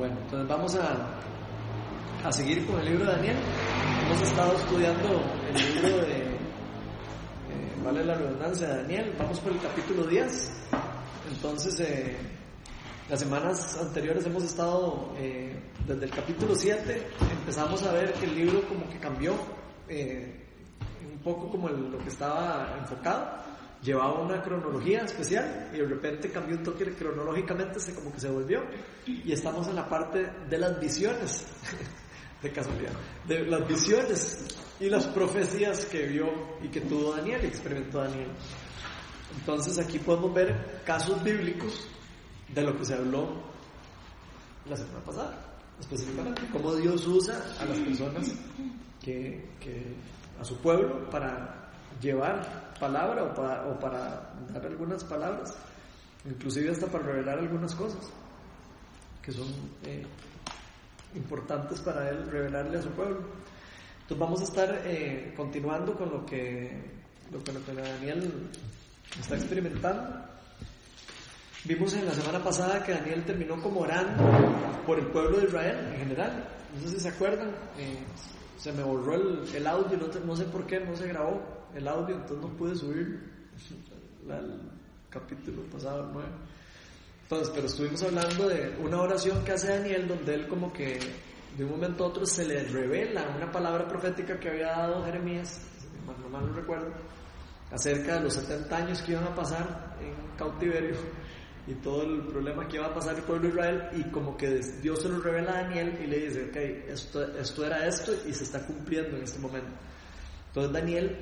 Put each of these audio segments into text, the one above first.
Bueno, entonces vamos a, a seguir con el libro de Daniel. Hemos estado estudiando el libro de, eh, vale la redundancia, de Daniel. Vamos por el capítulo 10. Entonces, eh, las semanas anteriores hemos estado, eh, desde el capítulo 7, empezamos a ver que el libro como que cambió un poco como lo que estaba enfocado llevaba una cronología especial y de repente cambió un toque cronológicamente, se como que se volvió. Y estamos en la parte de las visiones, de casualidad, de las visiones y las profecías que vio y que tuvo Daniel, experimentó Daniel. Entonces aquí podemos ver casos bíblicos de lo que se habló la semana pasada, específicamente, cómo Dios usa a las personas que, que a su pueblo para llevar palabra o para, dar algunas palabras, inclusive hasta para revelar algunas cosas que son eh, importantes para él revelarle a su pueblo. Entonces vamos a estar eh, continuando con lo que, lo que, Daniel está experimentando. Vimos en la semana pasada que Daniel terminó como orando por el pueblo de Israel en general. No sé si se acuerdan, eh, se me borró el, audio, no, sé por qué, no se grabó el audio, entonces no pude subir el capítulo pasado, 9. Entonces, pero estuvimos hablando de una oración que hace Daniel, donde él como que de un momento a otro se le revela una palabra profética que había dado Jeremías, no mal no recuerdo, acerca de los 70 años que iban a pasar en cautiverio y todo el problema que iba a pasar el pueblo de Israel y como que Dios se lo revela a Daniel y le dice, ok, esto, esto era esto y se está cumpliendo en este momento. Entonces Daniel,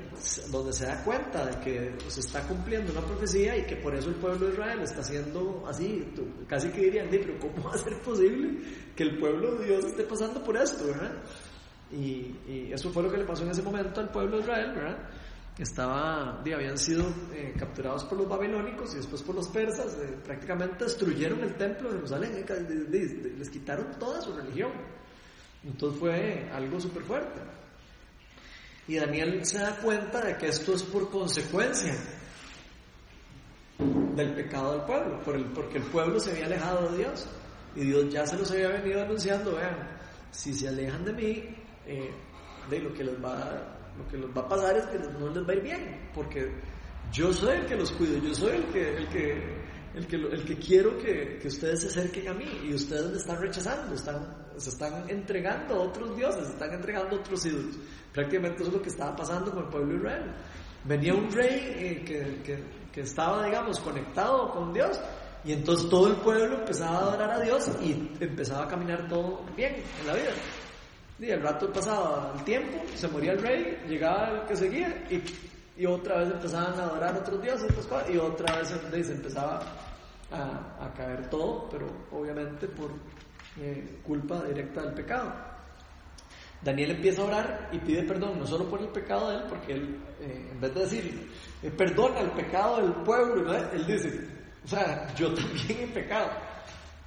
donde se da cuenta de que se está cumpliendo una profecía y que por eso el pueblo de Israel está haciendo así, casi que dirían, pero ¿cómo va a ser posible que el pueblo de Dios esté pasando por esto, y eso fue lo que le pasó en ese momento al pueblo de Israel, ¿verdad? Estaba, habían sido eh, capturados por los babilónicos y después por los persas, eh, prácticamente destruyeron el templo de Jerusalén, eh, les quitaron toda su religión. Entonces fue algo súper fuerte. Y Daniel se da cuenta de que esto es por consecuencia del pecado del pueblo, porque el pueblo se había alejado de Dios y Dios ya se los había venido anunciando, vean, si se alejan de mí, eh, de lo que les va lo que les va a pasar es que no les va a ir bien, porque yo soy el que los cuido, yo soy el que, el que, el que, el que quiero que, que ustedes se acerquen a mí y ustedes me están rechazando, están, se están entregando a otros dioses, se están entregando a otros ídolos. Prácticamente eso es lo que estaba pasando con el pueblo de Israel. Venía un rey eh, que, que, estaba, digamos, conectado con Dios y entonces todo el pueblo empezaba a adorar a Dios y empezaba a caminar todo bien en la vida. Y el rato pasaba el tiempo, se moría el rey, llegaba el que seguía y, y otra vez empezaban a adorar otros dioses y otra vez se empezaba a, a caer todo, pero obviamente por eh, culpa directa del pecado. Daniel empieza a orar y pide perdón, no solo por el pecado de él, porque él, eh, en vez de decir, eh, perdona el pecado del pueblo, él dice, o sea, yo también he pecado.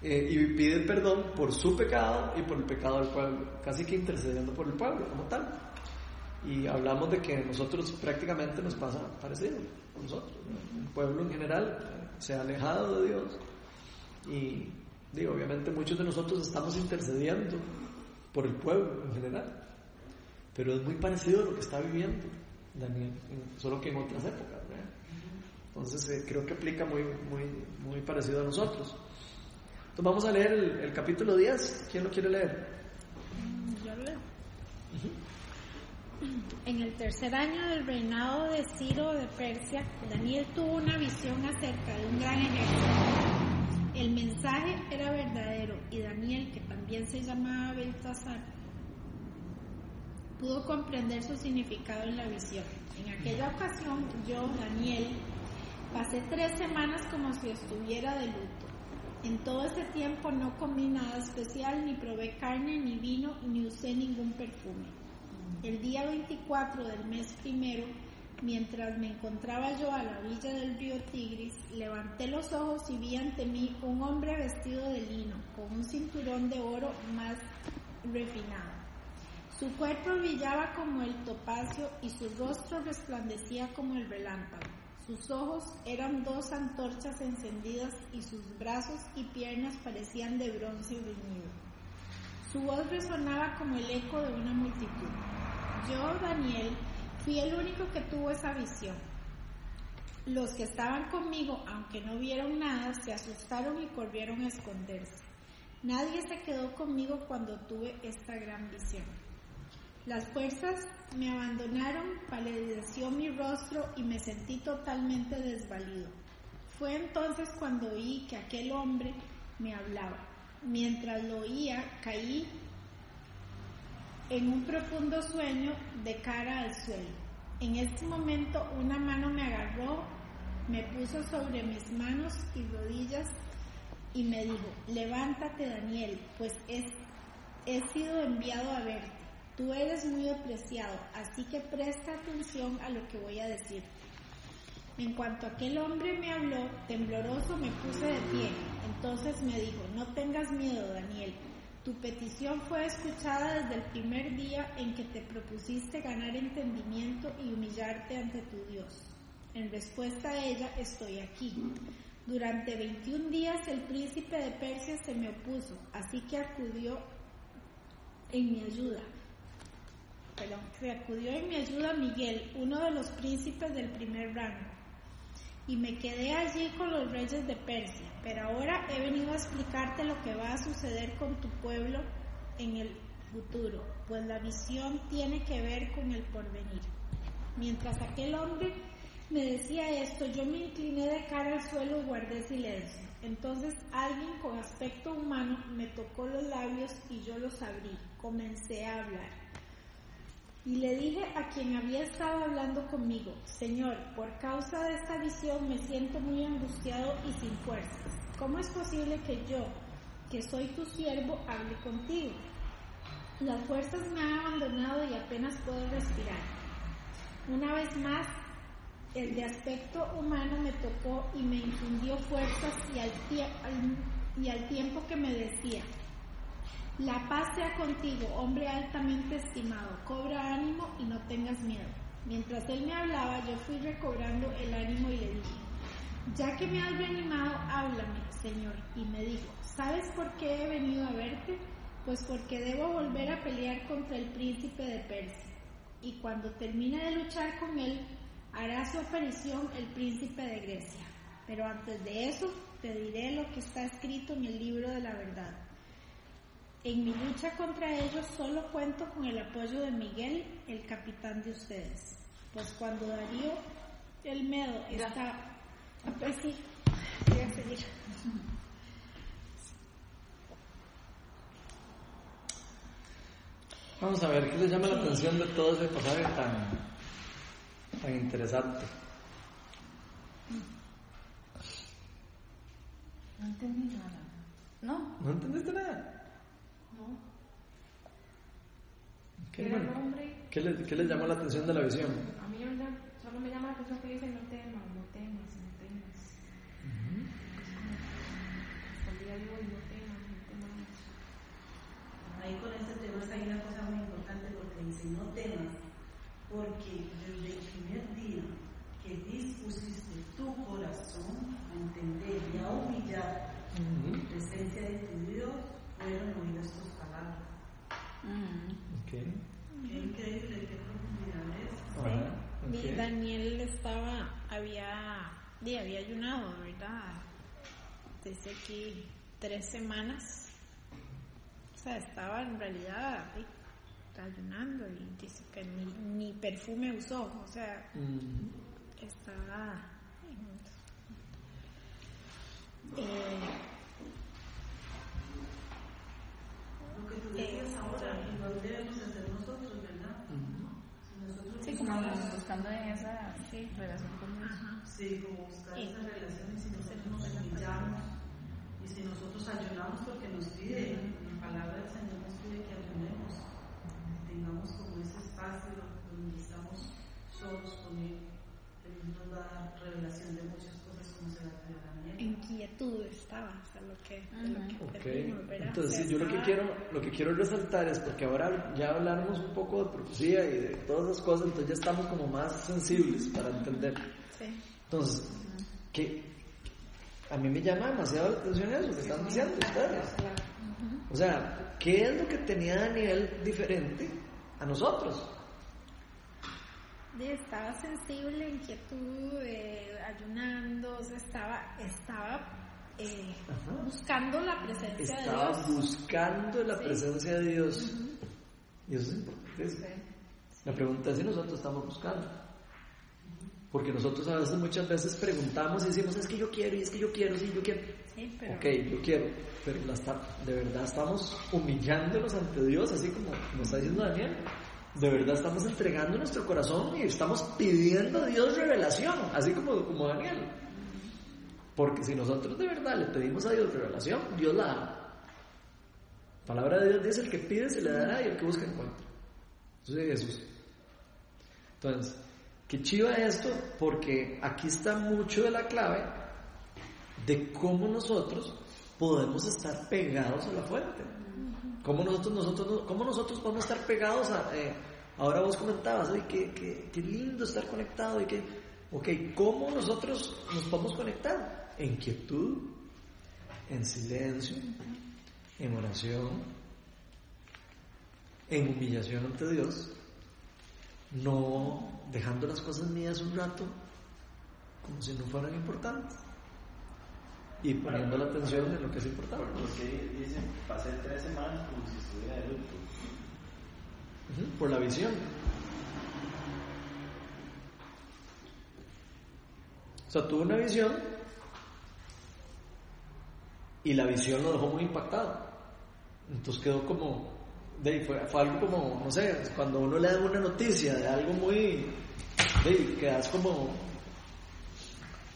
y pide perdón por su pecado y por el pecado del pueblo, casi que intercediendo por el pueblo como tal. Y hablamos de que nosotros prácticamente nos pasa parecido, a nosotros, el pueblo en general se ha alejado de Dios y digo, obviamente muchos de nosotros estamos intercediendo por el pueblo en general, pero es muy parecido a lo que está viviendo Daniel, solo que en otras épocas. Entonces eh, creo que aplica muy, muy, muy parecido a nosotros. Entonces vamos a leer el, capítulo 10. ¿Quién lo quiere leer? Yo leo. En el tercer año del reinado de Ciro de Persia, Daniel tuvo una visión acerca de un gran ejército. El mensaje era verdadero y Daniel, que también se llamaba Beltasar, pudo comprender su significado en la visión. En aquella ocasión, yo, Daniel, pasé tres semanas como si estuviera de luto. En todo ese tiempo no comí nada especial, ni probé carne, ni vino, ni usé ningún perfume. El día 24 del mes primero, mientras me encontraba yo a la orilla del río Tigris, levanté los ojos y vi ante mí un hombre vestido de lino, con un cinturón de oro más refinado. Su cuerpo brillaba como el topacio y su rostro resplandecía como el relámpago. Sus ojos eran dos antorchas encendidas y sus brazos y piernas parecían de bronce bruñido. Su voz resonaba como el eco de una multitud. Yo, Daniel, fui el único que tuvo esa visión. Los que estaban conmigo, aunque no vieron nada, se asustaron y corrieron a esconderse. Nadie se quedó conmigo cuando tuve esta gran visión. Las fuerzas me abandonaron, palideció mi rostro y me sentí totalmente desvalido. Fue entonces cuando oí que aquel hombre me hablaba. Mientras lo oía, caí en un profundo sueño de cara al suelo. En este momento una mano me agarró, me puso sobre mis manos y rodillas y me dijo, levántate Daniel, pues he sido enviado a verte. Tú eres muy apreciado, así que presta atención a lo que voy a decir. En cuanto aquel hombre me habló, tembloroso me puse de pie. Entonces me dijo, no tengas miedo, Daniel. Tu petición fue escuchada desde el primer día en que te propusiste ganar entendimiento y humillarte ante tu Dios. En respuesta a ella estoy aquí. Durante 21 días el príncipe de Persia se me opuso, así que acudió en mi ayuda pero se acudió en mi ayuda Miguel, uno de los príncipes del primer rango, y me quedé allí con los reyes de Persia, pero ahora he venido a explicarte lo que va a suceder con tu pueblo en el futuro, pues la visión tiene que ver con el porvenir. Mientras aquel hombre me decía esto, yo me incliné de cara al suelo y guardé silencio. Entonces alguien con aspecto humano me tocó los labios y yo los abrí. Comencé a hablar. Y le dije a quien había estado hablando conmigo, Señor, por causa de esta visión me siento muy angustiado y sin fuerzas. ¿Cómo es posible que yo, que soy tu siervo, hable contigo? Las fuerzas me han abandonado y apenas puedo respirar. Una vez más, el de aspecto humano me tocó y me infundió fuerzas y al, y al tiempo que me decía, la paz sea contigo, hombre altamente estimado, cobra ánimo y no tengas miedo. Mientras él me hablaba, yo fui recobrando el ánimo y le dije, ya que me has reanimado, háblame, Señor. Y me dijo, ¿sabes por qué he venido a verte? Pues porque debo volver a pelear contra el príncipe de Persia. Y cuando termine de luchar con él, hará su aparición el príncipe de Grecia. Pero antes de eso, te diré lo que está escrito en el libro de la verdad. En mi lucha contra ellos solo cuento con el apoyo de Miguel, el capitán de ustedes. Pues cuando Darío el Medo está... Pues sí, voy a seguir. Vamos a ver qué les llama la atención de todo ese pasaje tan, tan interesante. No entendí nada. ¿No? ¿No entendiste nada? ¿Qué, ¿Qué, les, ¿Qué, les, llamó la atención de la visión? A mí solo me llama la atención que dice no temas, no temas, no temas. Hasta el día de hoy no temas, no temas. Ahí con este tema hay una cosa muy importante porque dice no temas, porque desde el primer día que dispusiste tu corazón a entender y a humillar la presencia de tu Dios, fueron oídas tus palabras. Qué increíble, qué profundidad es. Sí. Daniel estaba, había, había ayunado, ¿verdad? Dice aquí tres semanas. O sea, estaba en realidad ayunando y dice que ni, perfume usó, o sea, estaba... Eh, lo que tú decías ahora, igual debemos hacer nosotros, ¿verdad? Si nosotros sí, como buscando en esa sí, relación con Dios. Sí, como buscar esa relación y si nosotros nos humillamos y si nosotros ayunamos porque nos pide, la palabra del Señor nos pide que ayunemos, tengamos como ese espacio donde estamos solos con Él, Él nos va a dar revelación de muchas cosas como se la inquietud estaba, o sea, lo que, okay. Entonces, yo lo que quiero lo que quiero resaltar es porque ahora ya hablamos un poco de profecía y de todas esas cosas, entonces ya estamos como más sensibles para entender. Sí. Entonces, que a mí me llama demasiado la atención eso que están diciendo ustedes. O sea, ¿qué es lo que tenía Daniel diferente a nosotros? Estaba sensible, inquietud, eh, ayunando, o sea, estaba, estaba eh, buscando la presencia Estaba de Dios. buscando la Sí. presencia de Dios. Y eso es importante. La pregunta es si nosotros estamos buscando. Porque nosotros a veces, muchas veces preguntamos y decimos, es que yo quiero, y es que yo quiero, sí, yo quiero. Sí, pero Ok, yo quiero, pero la está- de verdad estamos humillándonos ante Dios, así como nos está diciendo Daniel. De verdad estamos entregando nuestro corazón y estamos pidiendo a Dios revelación, así como, como Daniel. Porque si nosotros de verdad le pedimos a Dios revelación, Dios la da. La palabra de Dios dice, el que pide se le dará y el que busca encuentra. Eso es Jesús. Entonces, qué chiva esto, porque aquí está mucho de la clave de cómo nosotros podemos estar pegados a la fuente. Cómo nosotros, nosotros, cómo nosotros podemos estar pegados a... eh, ahora vos comentabas, "Ay, qué, qué, qué lindo estar conectado y que... Ok, ¿cómo nosotros nos podemos conectar? En quietud, en silencio, en oración, en humillación ante Dios, no dejando las cosas mías un rato como si no fueran importantes y poniendo la atención en lo que es importante. Porque dicen, pasé tres semanas como si estuviera de luto. Por la visión. O sea, tuvo una visión y la visión lo dejó muy impactado. Entonces quedó como, de fue, fue algo como, no sé, cuando uno le da una noticia de algo muy, de quedas como,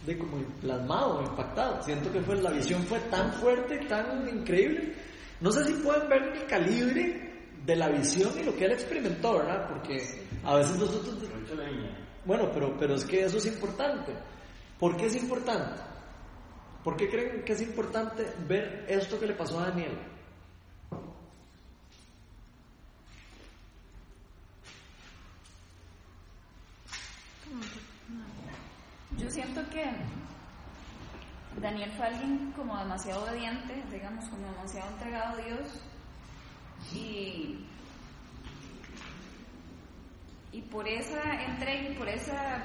de como plasmado, impactado. Siento que fue, la visión fue tan fuerte, tan increíble. No sé si pueden ver el calibre de la visión y lo que él experimentó, ¿verdad? Porque a veces nosotros bueno, pero, pero es que eso es importante. ¿Por qué es importante? ¿Por qué creen que es importante ver esto que le pasó a Daniel? Yo siento que Daniel fue alguien como demasiado obediente, digamos, como demasiado entregado a Dios y, y por esa entrega y por esa,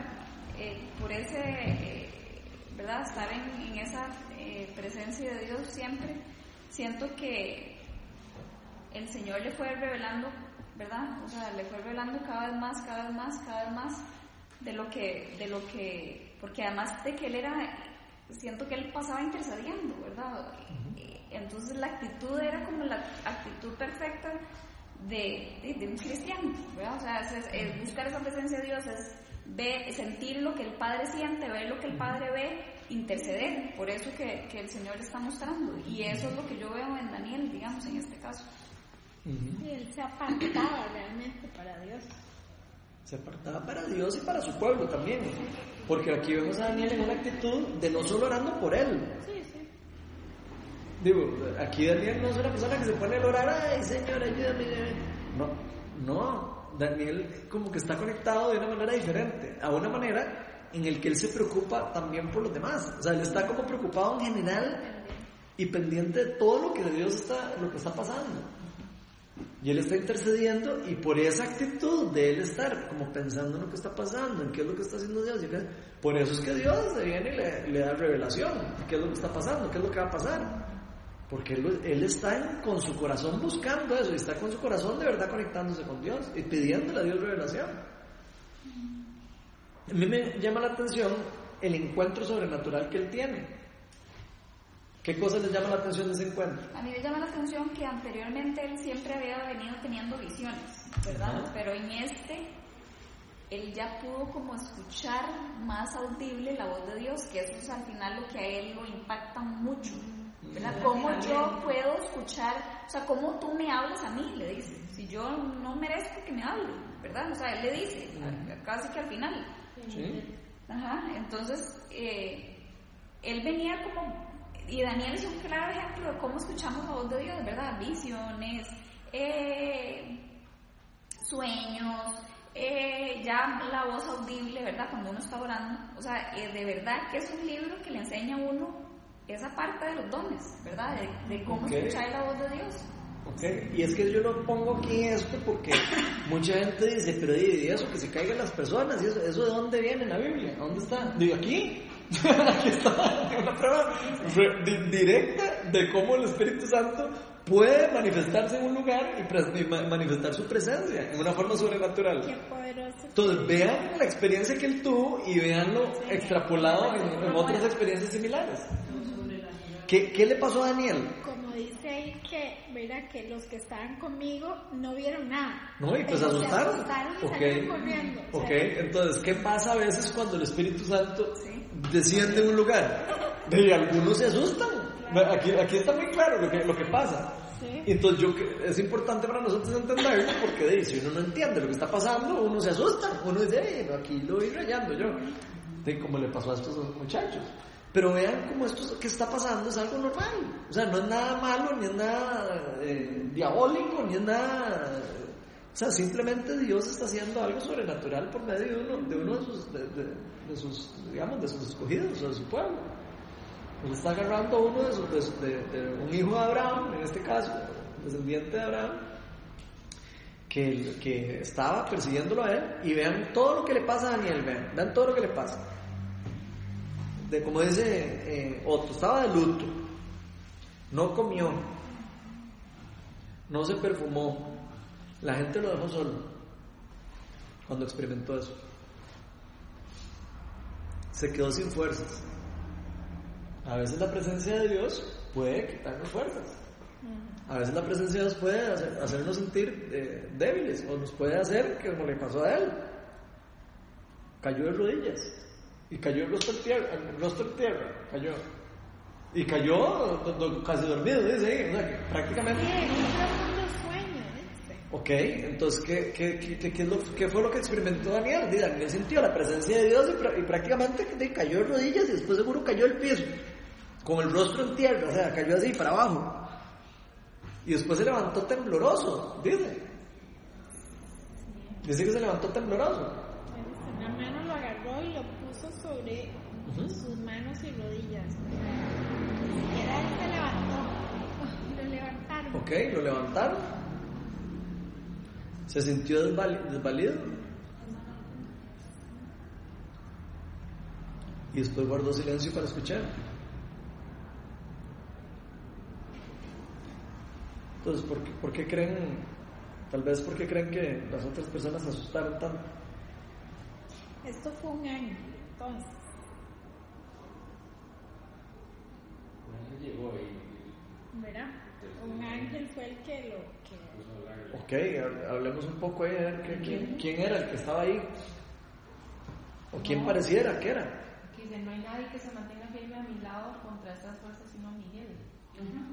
eh, por ese, eh, ¿verdad? Estar en, en esa eh, presencia de Dios siempre, siento que el Señor le fue revelando, ¿verdad? O sea, le fue revelando cada vez más, cada vez más, cada vez más de lo que, de lo que, porque además de que él era, siento que él pasaba intercediendo, ¿verdad? Eh, Entonces la actitud era como la actitud perfecta de, de, de un cristiano, ¿verdad? O sea, es, es- es buscar esa presencia de Dios, es ver, sentir lo que el Padre siente, ver lo que el Padre ve, interceder, por eso que, que el Señor le está mostrando. Y eso es lo que yo veo en Daniel, digamos, en este caso. Y él se apartaba realmente para Dios. Se apartaba para Dios y para su pueblo también. Porque aquí vemos a Daniel en una actitud de no solo orando por él. Sí, sí. Digo, aquí Daniel no es una persona que se pone a orar, ay Señor, ayúdame. ayúdame". No, no. Daniel como que está conectado de una manera diferente, a una manera en el que él se preocupa también por los demás. O sea, él está como preocupado en general y pendiente de todo lo que de Dios está, lo que está pasando. Y él está intercediendo y por esa actitud de él estar como pensando en lo que está pasando, en qué es lo que está haciendo Dios, por eso es que Dios le viene y le, da revelación, qué es lo que está pasando, qué es lo que va a pasar. Porque él, está con su corazón buscando eso, y está con su corazón de verdad conectándose con Dios y pidiéndole a Dios revelación. A mí me llama la atención el encuentro sobrenatural que él tiene. ¿Qué cosas le llama la atención de ese encuentro? A mí me llama la atención que anteriormente él siempre había venido teniendo visiones, ¿verdad? Pero en este, él ya pudo como escuchar más audible la voz de Dios, que eso es al final lo que a él lo impacta mucho, ¿verdad? ¿Cómo yo puedo escuchar, o sea, cómo tú me hablas a mí? Le dice, si yo no merezco que me hable, ¿verdad? O sea, él le dice, casi que al final. ¿Sí? Ajá, entonces eh, él venía como, y Daniel es un claro ejemplo de cómo escuchamos la voz de Dios, ¿verdad? Visiones, eh, sueños, eh, ya la voz audible, ¿verdad? Cuando uno está orando. O sea, eh, de verdad que es un libro que le enseña a uno esa parte de los dones, ¿verdad? De, de cómo Ok. escuchar la voz de Dios. Ok, Y es que yo lo pongo aquí esto porque mucha gente dice, pero ¿y eso que se caigan las personas? ¿Y eso, eso de dónde viene en la Biblia? ¿Dónde está? Digo, aquí. aquí está una prueba re- di- directa de cómo el Espíritu Santo puede manifestarse en un lugar y, manifestar su presencia en una forma sobrenatural. Qué poderoso. Entonces vean la experiencia que él tuvo y veanlo extrapolado en, en otras experiencias similares. ¿Qué, ¿Qué le pasó a Daniel? Como dice ahí que, mira, que los que estaban conmigo no vieron nada. No, y pues asustaron. Se asustaron y Ok. salieron corriendo. O sea, Ok, entonces, ¿qué pasa a veces cuando el Espíritu Santo Sí. desciende en un lugar? Y algunos se asustan. Aquí, aquí está muy claro lo que, lo que pasa. Sí. Entonces, yo, es importante para nosotros entenderlo porque de, si uno no entiende lo que está pasando, uno se asusta. Uno dice, "Ey, aquí lo voy rayando yo. De como le pasó a estos muchachos. Pero vean cómo esto que está pasando es algo normal. O sea, no es nada malo, ni es nada eh, diabólico, ni es nada... O sea, simplemente Dios está haciendo algo sobrenatural por medio de uno de, uno de, sus, digamos, de sus escogidos o de su pueblo. Él está agarrando a uno de, sus- de su- de- de un hijo de Abraham, en este caso, descendiente de Abraham, que, que estaba persiguiéndolo a él, y vean todo lo que le pasa a Daniel, vean, vean todo lo que le pasa. De, como dice eh, Otto, estaba de luto, no comió, no se perfumó, la gente lo dejó solo cuando experimentó eso. Se quedó sin fuerzas. A veces la presencia de Dios puede quitarnos fuerzas. A veces la presencia de Dios puede hacer- hacernos sentir eh, débiles o nos puede hacer que como le pasó a él. Cayó de rodillas y cayó el rostro en tierra, el rostro en tierra cayó. Y cayó do- do- casi dormido, dice ahí, o sea, prácticamente... Sí, en un sueño. Ok, entonces, ¿qué, qué, qué, qué- qué es lo- qué fue lo que experimentó Daniel? Daniel sintió la presencia de Dios y, y prácticamente cayó de rodillas y después seguro cayó al piso, con el rostro en tierra, o sea, cayó así para abajo. Y después se levantó tembloroso, dice. Dice que se levantó tembloroso. Una mano lo agarró y lo sobre sus manos y rodillas. Siquiera él se levantó. Lo levantaron. Ok, lo levantaron. Se sintió desval- desvalido. Y después guardó silencio para escuchar. Entonces, ¿por qué, por qué creen, tal vez por qué creen que las otras personas se asustaron tanto? Esto fue un año, entonces. llegó y ¿Verdad? Un ángel fue el que lo que. Ok, ha- hablemos un poco ahí, a ver qué- quién, quién era el que estaba ahí. O quién pareciera que era. Que dice, no hay nadie que se mantenga firme a mi lado contra estas fuerzas sino Miguel.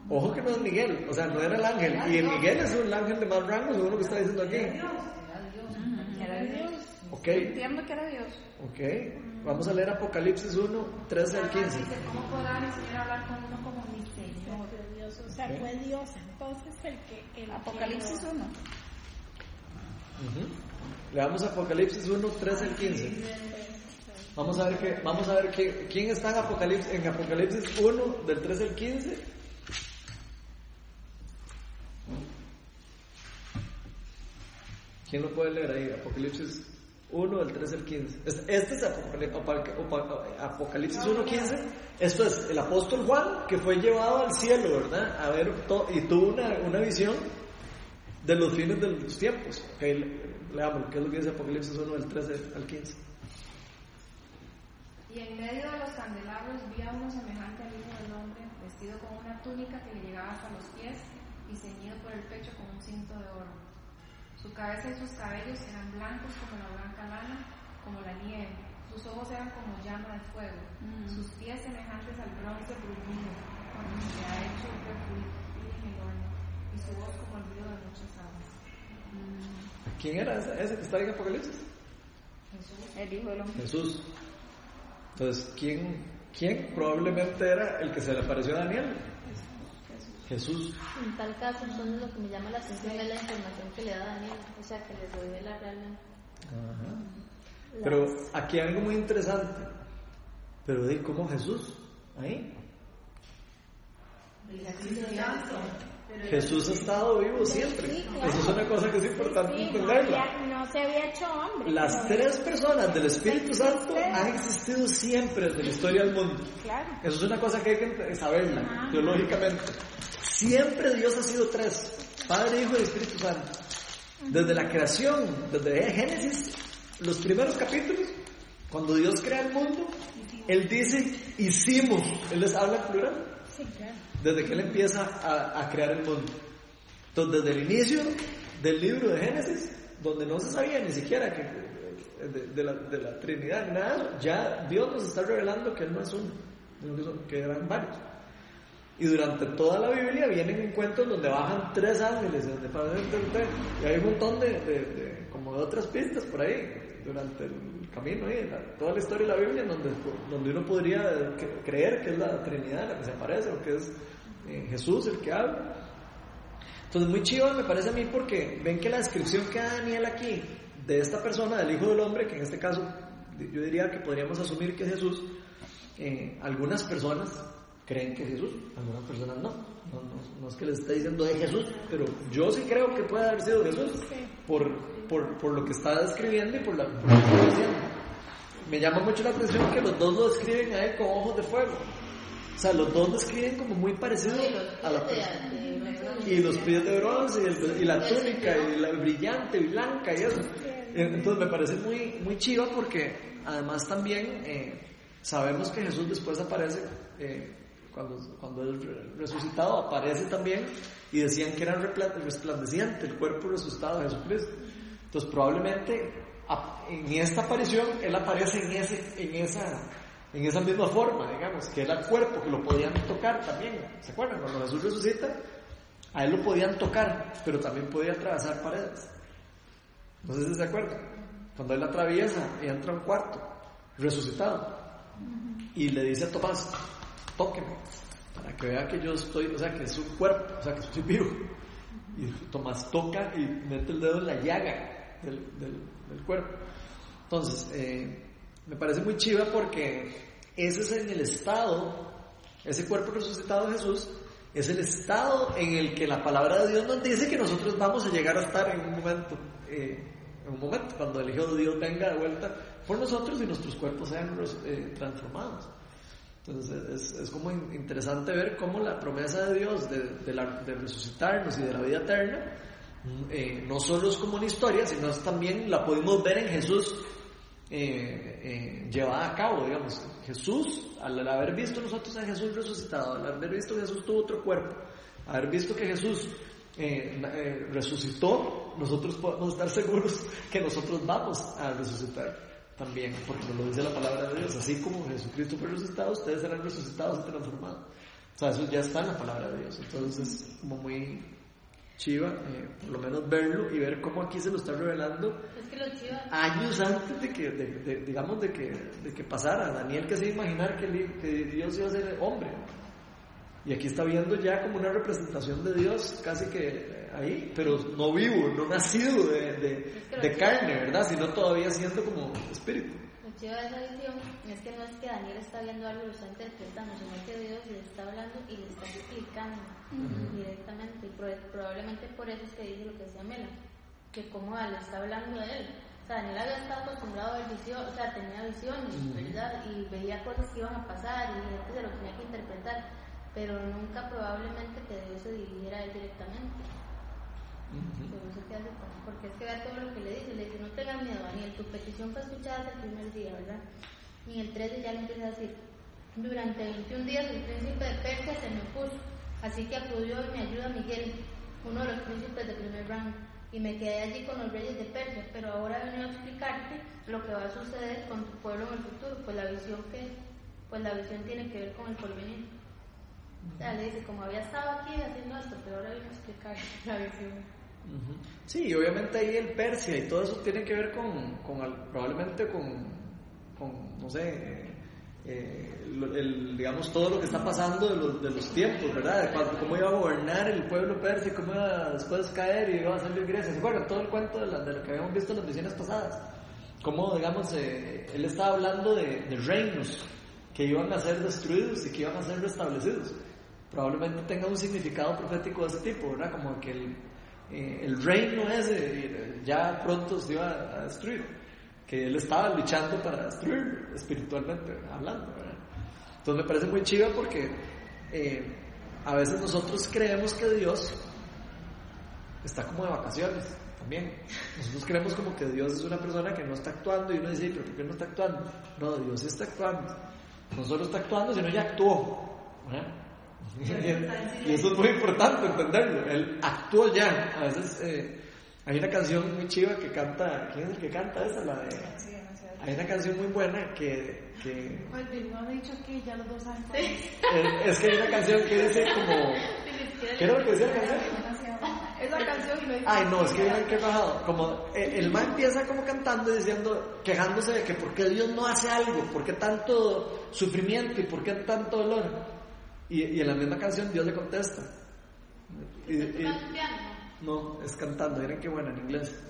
Ojo que no es Miguel, o sea, no era el ángel. Y el Miguel es un ángel de más rango, según lo que está diciendo aquí. Era Dios. Era Dios. Ok, Entiendo que era Dios. ok. Vamos a leer Apocalipsis 1, 13 al 15. Dice, ¿cómo podrá mi Señor hablar con uno como mi Señor? Dios, o sea, Ok. fue Dios entonces el que el que Apocalipsis lo- 1. Ujú. Leamos Apocalipsis 1, 13 al 15. Vamos a ver, que, vamos a ver que, quién está en Apocalipsis, en Apocalipsis 1, del 13 al 15. ¿Quién lo puede leer ahí? Apocalipsis 1, del 13 al 15. Este es Apocalipsis 1, 15. Esto es el apóstol Juan que fue llevado al cielo, ¿verdad? A ver, y tuvo una, una visión de los fines de los tiempos. Ok, le- leamos, ¿qué es lo que dice Apocalipsis 1, del 13 al 15? Y en medio de los candelabros vi a uno semejante al Hijo del Hombre, vestido con una túnica que le llegaba hasta los pies y ceñido por el pecho con un cinto de oro. Su cabeza y sus cabellos eran blancos como la blanca lana, como la nieve. Sus ojos eran como llama de fuego. Mm. Sus pies semejantes al bronce bruñido, cuando se ha hecho refluir en el horno. Y su voz como el ruido de muchas aguas. ¿Quién era ese, ese que está en Apocalipsis? El Hijo del Hombre. Jesús. Entonces, ¿quién, ¿quién probablemente era el que se le apareció a Daniel? Jesús. En tal caso, entonces lo que me llama la atención es la información que le da Daniel, o sea, que le revela realmente. Ajá. Pero aquí hay algo muy interesante. Pero de cómo Jesús, ahí. Jesús ha estado vivo siempre. Sí, claro. Eso es una cosa que es importante Sí, no, entenderla. no se había hecho hombre. Las tres personas del Espíritu Santo han existido siempre desde la historia del mundo. Claro. Eso es una cosa que hay que saberla Ajá. teológicamente. Siempre Dios ha sido tres, Padre, Hijo y Espíritu Santo. Desde la creación, desde Génesis, los primeros capítulos, cuando Dios crea el mundo, Él dice, hicimos, Él les habla en plural, desde que Él empieza a, a crear el mundo. Entonces, desde el inicio del libro de Génesis, donde no se sabía ni siquiera que, de, de la, de la Trinidad, nada, ya Dios nos está revelando que Él no es uno, que eran varios. Y durante toda la Biblia vienen encuentros donde bajan tres ángeles, donde pasan y hay un montón de, como de otras pistas por ahí, durante el camino, la- toda la historia de la Biblia, donde, donde uno podría cre- creer que es la Trinidad la que se aparece, o que es eh, Jesús el que habla. Entonces, muy chido me parece a mí porque ven que la descripción que da Daniel aquí de esta persona, del Hijo del Hombre, que en este caso yo diría que podríamos asumir que es Jesús, eh, algunas personas creen que es Jesús, algunas personas no. No, no- no es que les esté diciendo de Jesús, pero yo sí creo que puede haber sido Jesús por, por, por lo que está describiendo y por, la, por lo que está diciendo. Me llama mucho la atención que los dos lo describen a él con ojos de fuego. O sea, los dos describen como muy parecido a la persona. Y los pies de bronce, y, el- y la túnica, y la brillante, y blanca, y eso. Entonces me parece muy, muy chiva porque además también eh, sabemos que Jesús después aparece, eh, cuando, cuando re- resucitado aparece también, y decían que era resplandeciente el cuerpo resucitado de Jesucristo. Entonces probablemente en esta aparición Él aparece en, ese, en, esa, en esa misma forma, digamos, que era el cuerpo, que lo podían tocar también. ¿Se acuerdan? Cuando Jesús resucita, a Él lo podían tocar, pero también podía atravesar paredes. No sé si se acuerdan. Cuando Él atraviesa y entra a un cuarto, resucitado, y le dice a Tomás, tóqueme, para que vea que yo estoy, o sea, que es un cuerpo, o sea, que estoy vivo. Y Tomás toca y mete el dedo en la llaga del, del- cuerpo. Entonces, eh, me parece muy chiva porque ese es en el estado, ese cuerpo resucitado de Jesús, es el estado en el que la palabra de Dios nos dice que nosotros vamos a llegar a estar en un momento, eh, en un momento, cuando el Hijo de Dios venga de vuelta por nosotros y nuestros cuerpos sean eh, transformados. Entonces es, es como in- interesante ver cómo la promesa de Dios de, de resucitarnos y de la vida eterna eh, no solo es como una historia, sino también la podemos ver en Jesús eh, eh, llevada a cabo, digamos. Jesús, al haber visto nosotros a Jesús resucitado, al haber visto que Jesús tuvo otro cuerpo, haber visto que Jesús resucitó, nosotros podemos estar seguros que nosotros vamos a resucitar también, porque nos lo dice la palabra de Dios, así como Jesucristo fue resucitado, ustedes serán resucitados y transformados. O sea, eso ya está en la palabra de Dios, entonces es como muy chiva, eh, por lo menos verlo y ver cómo aquí se lo está revelando Es que años antes de que, de, de- digamos, de que, de que pasara. Daniel que se iba a imaginar que Dios iba a ser hombre. Y aquí está viendo ya como una representación de Dios casi que eh, ahí, pero no vivo, no nacido de, de- de carne, ¿verdad? Sino todavía siendo como espíritu. lo chido de esa visión es que no es que Daniel está viendo algo y lo está interpretando, sino que Dios le está hablando y le está explicando directamente. Y pro- probablemente por eso es que dice lo que decía Mela, que como le está hablando de él. O sea, Daniel había estado acostumbrado a ver visión, o sea, tenía visiones, ¿verdad? Y veía cosas que iban a pasar y gente se lo tenía que interpretar, pero nunca probablemente que Dios se dirigiera a él directamente. Eso que hace porque es que vea todo lo que le dice, le dice, no tengas miedo, Daniel, tu petición fue escuchada hasta el primer día, ¿verdad? Y en el 13 ya le empieza a decir, durante 21 días el príncipe de Persia se me opuso, así que acudió y me ayuda Miguel, uno de los príncipes de primer rango, y me quedé allí con los reyes de Persia, pero ahora he venido a explicarte lo que va a suceder con tu pueblo en el futuro, pues la visión que, pues la visión tiene que ver con el porvenir. Le dice, como había estado aquí haciendo esto, pero ahora vino a explicar la visión. Sí, obviamente ahí el Persia y todo eso tiene que ver con, con probablemente con, con, no sé, eh, eh, lo- el, digamos, todo lo que está pasando de los, de los tiempos, ¿verdad? De cuánto- cómo iba a gobernar el pueblo persa cómo iba a después caer y iba a salir Grecia. ¿Se acuerdan? Todo el cuento de, la- de lo que habíamos visto en las misiones pasadas. Cómo, digamos, eh, él estaba hablando de, de reinos que iban a ser destruidos y que iban a ser restablecidos. Probablemente tenga un significado profético de ese tipo, ¿verdad? Como que el, eh, el reino ese ya pronto se iba a destruir que él estaba luchando para destruir espiritualmente hablando. ¿verdad? Entonces me parece muy chiva porque eh, a veces nosotros creemos que Dios está como de vacaciones también. Nosotros creemos como que Dios es una persona que no está actuando y uno dice, pero ¿por qué no está actuando? No, Dios está actuando. No solo está actuando, sino ya actuó. ¿verdad? Y eso es muy importante entenderlo. Él actuó ya. A veces eh, hay una canción muy chiva que canta. ¿Quién es el que canta esa? La de. Hay una canción muy buena que. que Pues Bill no ha dicho que ya los dos saben. es, es que hay una canción que dice como. ¿Qué era lo que decía la canción? Esa canción dice. Ay, no, es que viene que bajado. Como el, el man empieza como cantando y diciendo, quejándose de que por qué Dios no hace algo, por qué tanto sufrimiento y por qué tanto dolor. Y, y en la misma canción Dios le contesta. Y- y- no, es cantando, miren qué buena en inglés.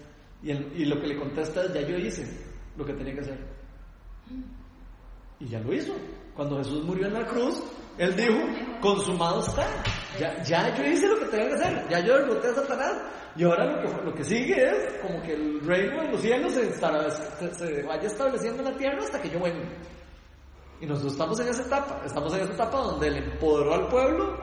Y, el- y lo que le contesta es, ya yo hice lo que tenía que hacer. Y ya lo hizo. Cuando Jesús murió en la cruz, Él dijo, consumado está. Ya, ya yo hice lo que tenía que hacer. Ya yo derroté a Satanás. Y ahora lo que, lo que sigue es como que el reino de los cielos se, se- se vaya estableciendo en la tierra hasta que yo venga. Y nosotros estamos en esa etapa. Estamos en esa etapa donde Él empoderó al pueblo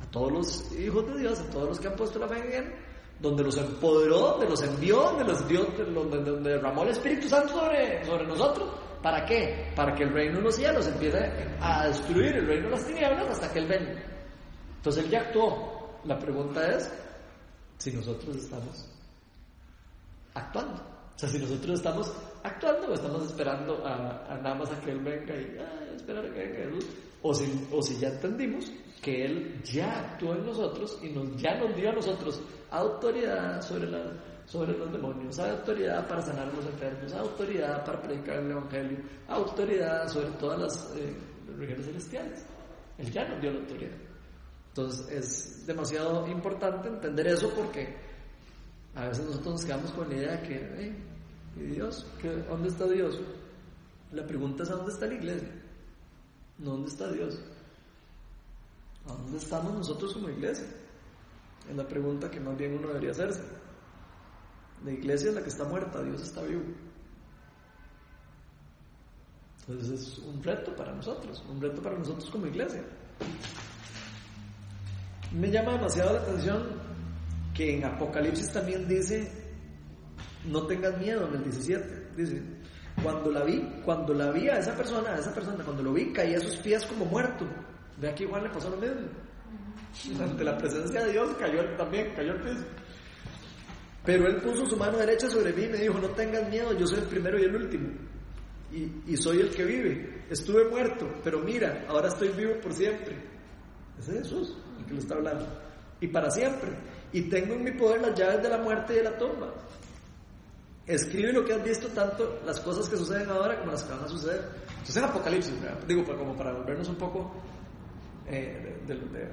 a todos los hijos de Dios, a todos los que han puesto la fe en Él, donde los empoderó, donde los envió, donde los dio, donde, derramó el Espíritu Santo sobre, sobre nosotros. ¿Para qué? Para que el reino de los cielos empiece a destruir el reino de las tinieblas hasta que Él venga. Entonces Él ya actuó. La pregunta es si nosotros estamos actuando. O sea, si nosotros estamos actuando o estamos esperando a, a nada más a que Él venga y "Ay, esperar a que venga Jesús. O si, o si ya entendimos que Él ya actuó en nosotros y nos, ya nos dio a nosotros autoridad sobre, la, sobre los demonios, autoridad para sanar a los enfermos, autoridad para predicar el Evangelio, autoridad sobre todas las eh, regiones celestiales. Él ya nos dio la autoridad. Entonces es demasiado importante entender eso porque a veces nosotros nos quedamos con la idea de que, "Ey, ¿y Dios? ¿Qué- ¿Dónde está Dios? La pregunta es ¿a dónde está la iglesia? No dónde está Dios. ¿A dónde estamos nosotros como iglesia? Es la pregunta que más bien uno debería hacerse. La iglesia es la que está muerta, Dios está vivo. Entonces es un reto para nosotros, un reto para nosotros como iglesia. Me llama demasiado la atención que en Apocalipsis también dice, no tengas miedo en el 17, dice, cuando la vi, cuando la vi a esa persona, a esa persona, cuando lo vi, caí a sus pies como muerto. Ve aquí Juan le pasó lo mismo. Ante la presencia de Dios cayó también, cayó al piso. Pero él puso su mano derecha sobre mí y me dijo, no tengas miedo, yo soy el primero y el último. Y, y soy el que vive. Estuve muerto, pero mira, ahora estoy vivo por siempre. Ese es Jesús el que lo está hablando. Y para siempre. Y tengo en mi poder las llaves de la muerte y de la tumba. Escribe lo que has visto, tanto las cosas que suceden ahora como las que van a suceder. Entonces en Apocalipsis, ¿verdad? digo, para- como para volvernos un poco eh,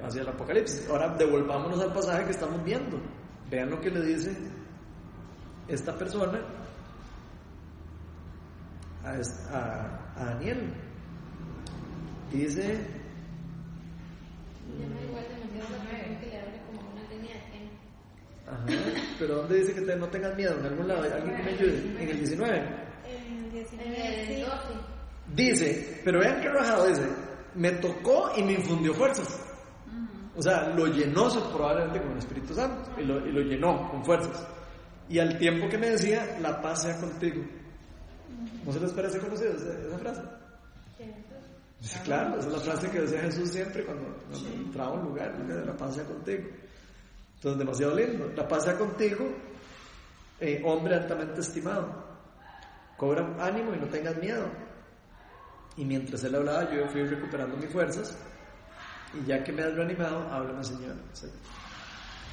hacia el Apocalipsis. Ahora devolvámonos al pasaje que estamos viendo. Vean lo que le dice esta persona a, a- a Daniel. Dice, Llama igual demasiado la atención que le abre como una línea de tiempo. Ajá, pero ¿dónde dice que te- no tengas miedo? En algún lado, alguien que me ayude. En el 19. En 19, el sí. 12. Dice, pero vean qué rajado dice, me tocó y me infundió fuerzas. O sea, lo llenó probablemente con el Espíritu Santo y lo, y lo llenó con fuerzas. Y al tiempo que me decía, la paz sea contigo. ¿No se les parece conocida esa, frase? Claro, esa es la frase que decía Jesús siempre cuando, cuando entraba a un lugar, la paz sea contigo. Entonces, demasiado lindo. La paz sea contigo, eh, hombre altamente estimado. Cobra ánimo y no tengas miedo. Y mientras él hablaba, yo fui recuperando mis fuerzas. Y ya que me has reanimado, háblame, Señor.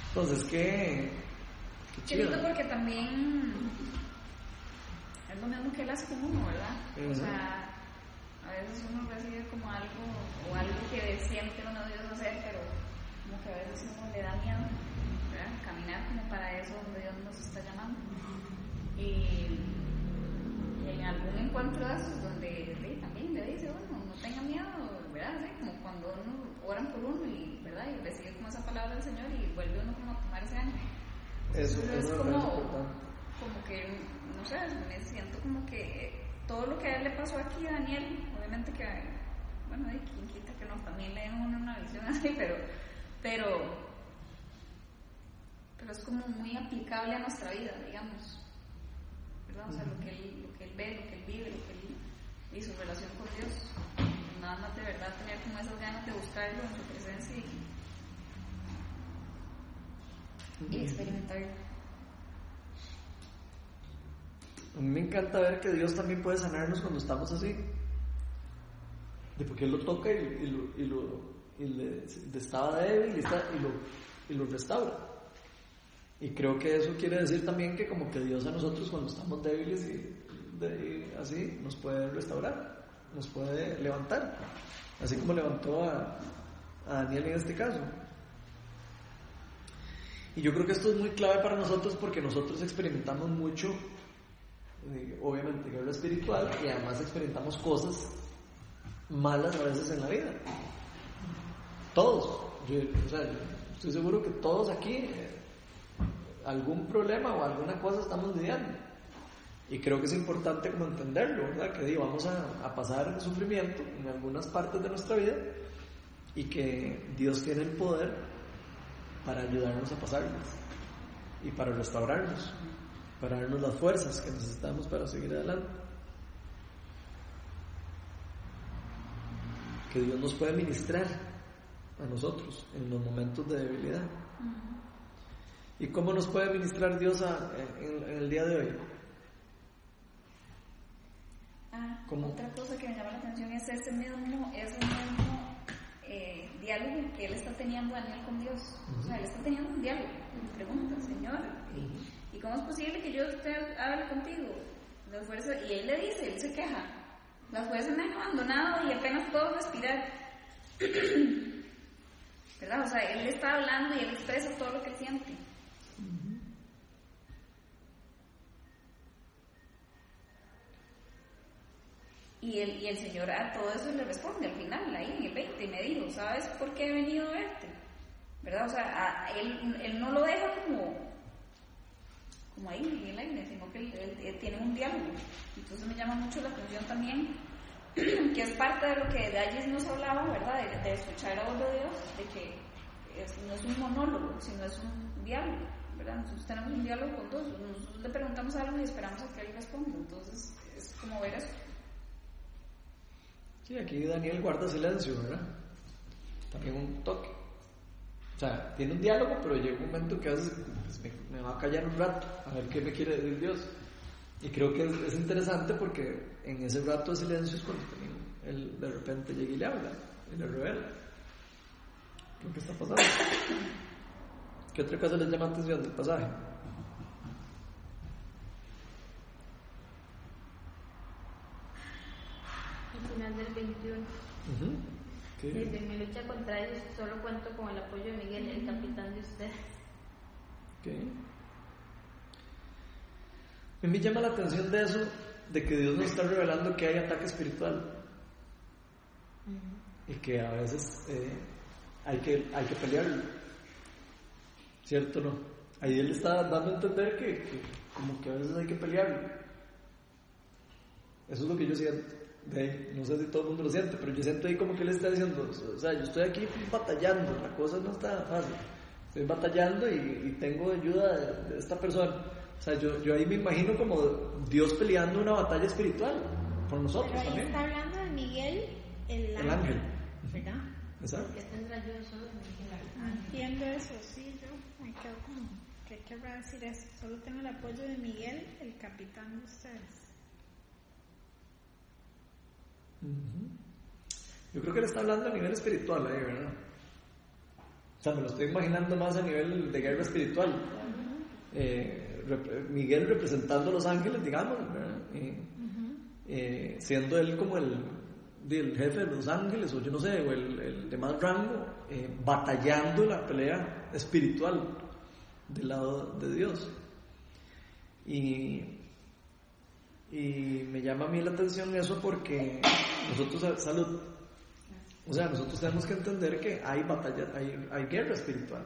Entonces, qué, qué Qué chido. lindo porque también es lo mismo que él hace con uno, ¿verdad? O sea, A veces uno recibe como algo, o algo que siente uno Dios hacer, pero como que a veces uno le da miedo. Caminar como para eso donde Dios nos está llamando. Y, y en algún encuentro de esos donde sí, también le dice, bueno, no tenga miedo, ¿verdad? Sí, como cuando uno oran por uno y, ¿verdad? Y recibe como esa palabra del Señor y vuelve uno como a tomar ese ánimo. Eso, es como, como que, no sé, me siento como que todo lo que a él le pasó aquí a Daniel, obviamente que, bueno, y quien quita que no, también le den uno una visión así, pero, pero, pero es como muy aplicable a nuestra vida, digamos, ¿verdad? O sea, lo que él, lo que él ve, lo que él vive, lo que él, y su relación con Dios, nada más de verdad tener como esas ganas de buscarlo en su presencia y, experimentarlo. A mí me encanta ver que Dios también puede sanarnos cuando estamos así. De porque Él lo toca y, lo, y lo y estaba débil y, y lo, y lo restaura. Y creo que eso quiere decir también que como que Dios a nosotros cuando estamos débiles y, así nos puede restaurar, nos puede levantar. Así como levantó a, Daniel en este caso. Y yo creo que esto es muy clave para nosotros porque nosotros experimentamos mucho obviamente guerra espiritual y además experimentamos cosas malas a veces en la vida. Todos. Yo, o estoy seguro que todos aquí eh, algún problema o alguna cosa estamos lidiando. Y creo que es importante como entenderlo, ¿verdad? Que vamos a, a pasar sufrimiento en algunas partes de nuestra vida y que Dios tiene el poder para ayudarnos a pasarlas y para restaurarnos, para darnos las fuerzas que necesitamos para seguir adelante. Que Dios nos puede ministrar a nosotros en los momentos de debilidad. ¿Y cómo nos puede ministrar Dios a- en, en el día de hoy? Ah, ¿Cómo? otra cosa que me llama la atención es ese mismo, ese mismo eh, diálogo que él está teniendo Daniel con Dios. O sea, él está teniendo un diálogo. Le pregunta, Señor, ¿y, y cómo es posible que yo usted hable contigo? Las fuerzas, y él le dice, él se queja. Las fuerzas me han abandonado y apenas puedo respirar. ¿Verdad? O sea, él está hablando y él expresa todo lo que siente. Y el, y el Señor a todo eso le responde al final, ahí en el 20, y me dijo, ¿sabes por qué he venido a verte? ¿Verdad? O sea, a- a él, él no lo deja como, como ahí en el aire, sino que él, tiene un diálogo. Entonces me llama mucho la atención también, que es parte de lo que de allí nos hablaba, ¿verdad? De, escuchar la voz de Dios, de que no es un monólogo, sino es un diálogo, ¿verdad? Nosotros tenemos un diálogo con Dios, nosotros le preguntamos algo y esperamos a que Él responda. Entonces es como ver eso. Sí, aquí Daniel guarda silencio, ¿verdad? También un toque. O sea, tiene un diálogo, pero llega un momento que veces pues, me, va a callar un rato a ver qué me quiere decir Dios. Y creo que es, es interesante porque en ese rato de silencio es cuando también él de repente llega y le habla y le revela lo que está pasando. ¿Qué otra cosa les llama atención del pasaje? Final del 21. Ujú. ¿Qué? Dice, en mi lucha contra ellos solo cuento con el apoyo de Miguel, el capitán de ustedes. Ok. A mí me llama la atención de eso, de que Dios nos está revelando que hay ataque espiritual y que a veces eh, hay, que, hay que pelearlo. ¿Cierto o no? Ahí Él está dando a entender que, que como que a veces hay que pelearlo. Eso es lo que yo siento. De ahí. No sé si todo el mundo lo siente, pero yo siento ahí como que Él está diciendo, o sea, yo estoy aquí batallando, la cosa no está fácil. Estoy batallando y, y tengo ayuda de, de esta persona. O sea, yo, yo ahí me imagino como Dios peleando una batalla espiritual por nosotros Pero ahí también. está hablando de Miguel, el, El ángel. ¿Verdad? Exacto. ¿Qué tendrá yo solo de Miguel? No entiendo eso, sí, yo me quedo como, ¿qué querrá decir eso? Solo tengo el apoyo de Miguel, el capitán de ustedes. Yo creo que él está hablando a nivel espiritual ahí, ¿verdad? O sea, me lo estoy imaginando más a nivel de guerra espiritual. Eh, rep- Miguel representando a los ángeles, digamos, ¿verdad? Eh, eh, siendo él como el, jefe de los ángeles, o yo no sé, o el, el de más rango, eh, batallando la pelea espiritual del lado de Dios. Y, y me llama a mí la atención eso porque nosotros, salud, o sea, nosotros tenemos que entender que hay batalla, hay, hay guerra espiritual.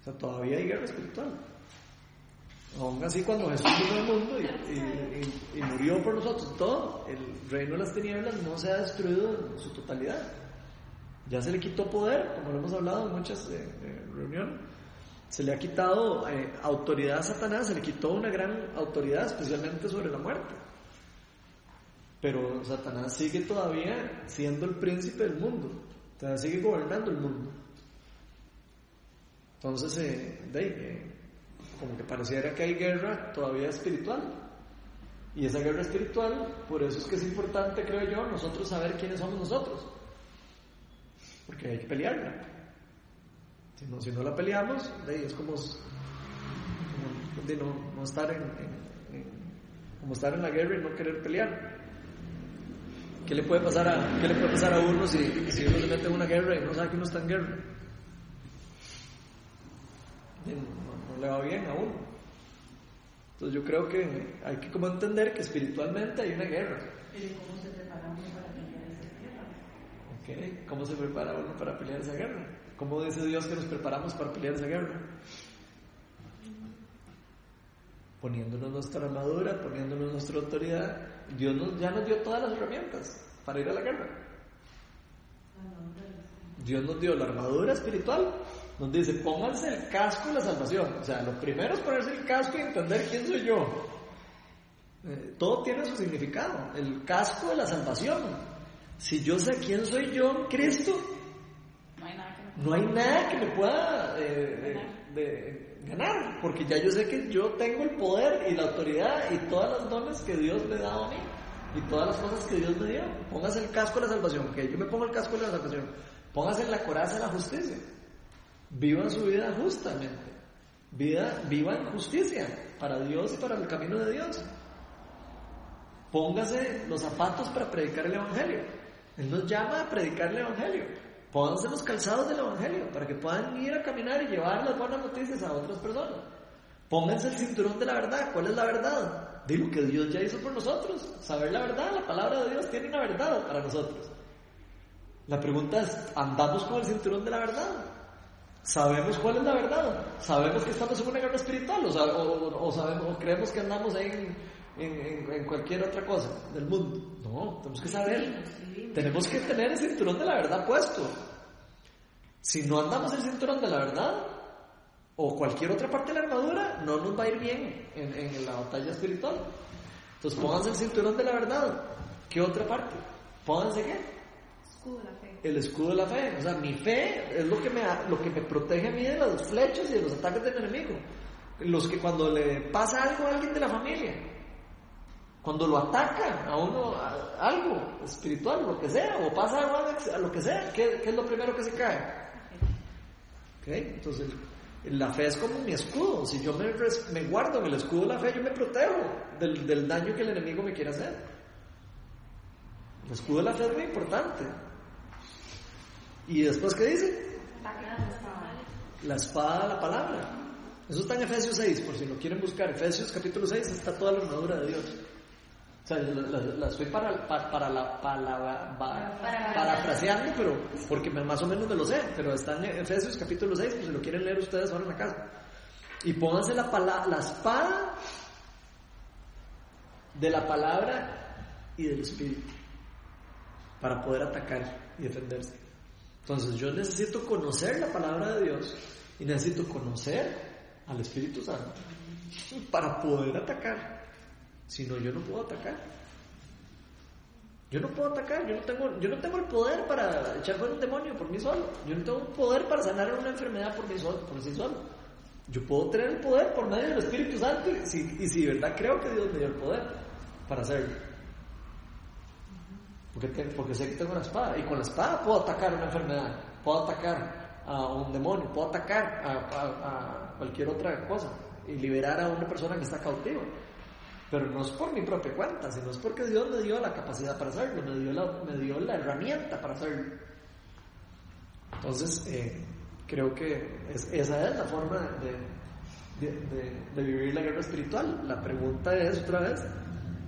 O sea, todavía hay guerra espiritual. Aún así, cuando Jesús vino al mundo y, y- murió por nosotros, todo, el reino de las tinieblas no se ha destruido en su totalidad. Ya se le quitó poder, como lo hemos hablado en muchas eh, eh, reuniones. Se le ha quitado eh, autoridad a Satanás, se le quitó una gran autoridad, especialmente sobre la muerte. Pero Satanás sigue todavía siendo el príncipe del mundo, sigue gobernando el mundo. Entonces, eh, eh, como que pareciera que hay guerra todavía espiritual. Y esa guerra espiritual, por eso es que es importante, creo yo, nosotros saber quiénes somos nosotros. Porque hay que pelearla. Si no, si no la peleamos, es como, como de no, no estar en, en- en- como estar en la guerra y no querer pelear. ¿Qué le puede pasar a, qué le puede pasar a uno si, si uno se mete en una guerra y no sabe que uno está en guerra? No, no le va bien a uno. Entonces yo creo que hay que como entender que espiritualmente hay una guerra. ¿cómo se preparamos para pelear esa guerra? ¿ok? ¿Cómo se prepara uno para pelear esa guerra? ¿Cómo dice Dios que nos preparamos para pelear esa guerra? Poniéndonos nuestra armadura, poniéndonos nuestra autoridad. Dios ya nos dio todas las herramientas para ir a la guerra. Dios nos dio la armadura espiritual. Nos dice, pónganse el casco de la salvación. O sea, lo primero es ponerse el casco y entender quién soy yo. Eh, todo tiene su significado. El casco de la salvación. Si yo sé quién soy yo Cristo, No hay nada que no. hay nada que me pueda eh, de ganar, porque ya yo sé que yo tengo el poder y la autoridad y todas las dones que Dios me ha dado a mí y todas las cosas que Dios me dio. Póngase el casco de la salvación, que yo me pongo el casco de la salvación. Póngase la coraza de la justicia. Vivan su vida justamente. Vida, vivan justicia para Dios y para el camino de Dios. Póngase los zapatos para predicar el Evangelio. Él nos llama a predicar el Evangelio. Pónganse los calzados del Evangelio para que puedan ir a caminar y llevar las buenas noticias a otras personas. Pónganse el cinturón de la verdad. ¿Cuál es la verdad? De lo que Dios ya hizo por nosotros. Saber la verdad. La palabra de Dios tiene una verdad para nosotros. La pregunta es, ¿andamos con el cinturón de la verdad? ¿Sabemos cuál es la verdad? ¿Sabemos que estamos en una guerra espiritual? ¿O, sa- o- o- o sabemos, creemos que andamos en- en- en cualquier otra cosa del mundo? No, tenemos que saber. Tenemos que tener el cinturón de la verdad puesto. Si no andamos el cinturón de la verdad, o cualquier otra parte de la armadura, no nos va a ir bien en, en la batalla espiritual. Entonces pónganse el cinturón de la verdad. ¿Qué otra parte? Pónganse qué? Escudo de la fe. el escudo de la fe. O sea, mi fe es lo que me, lo que me protege a mí de los flechas y de los ataques del enemigo. Los que cuando le pasa algo a alguien de la familia, cuando lo atacan a uno, a- algo espiritual, lo que sea, o pasa algo a lo que sea, ¿qué, qué es lo primero que se cae? ¿Ok? Entonces, la fe es como mi escudo. Si yo me, guardo en el escudo de la fe, yo me protejo del, del daño que el enemigo me quiere hacer. El escudo de la fe es muy importante. ¿Y después qué dice? La espada de la palabra. Eso está en Efesios 6, por si lo quieren buscar. Efesios capítulo 6 está toda la armadura de Dios. O sea, la, la- la estoy para, para, para la, para, la- pa- parafraseando, pero porque más o menos me lo sé. Pero está en Efesios capítulo 6, por si lo quieren leer ustedes ahora en la casa. Y pónganse la, la espada de la palabra y del Espíritu para poder atacar y defenderse. Entonces yo necesito conocer la palabra de Dios y necesito conocer al Espíritu Santo para poder atacar. Si no, yo no puedo atacar. Yo no puedo atacar, yo no tengo, yo no tengo el poder para echar fuera un demonio por mí solo. Yo no tengo el poder para sanar una enfermedad por mí solo, por sí solo. Yo puedo tener el poder por medio del Espíritu Santo y si, y si de verdad creo que Dios me dio el poder para hacerlo. Porque, sé que tengo una espada y con la espada puedo atacar una enfermedad, puedo atacar a un demonio, puedo atacar a- a cualquier otra cosa y liberar a una persona que está cautiva. Pero no es por mi propia cuenta, sino es porque Dios me dio la capacidad para hacerlo, me dio la, herramienta para hacerlo. Entonces, eh, creo que es- esa es la forma de, vivir la guerra espiritual. La pregunta es, otra vez,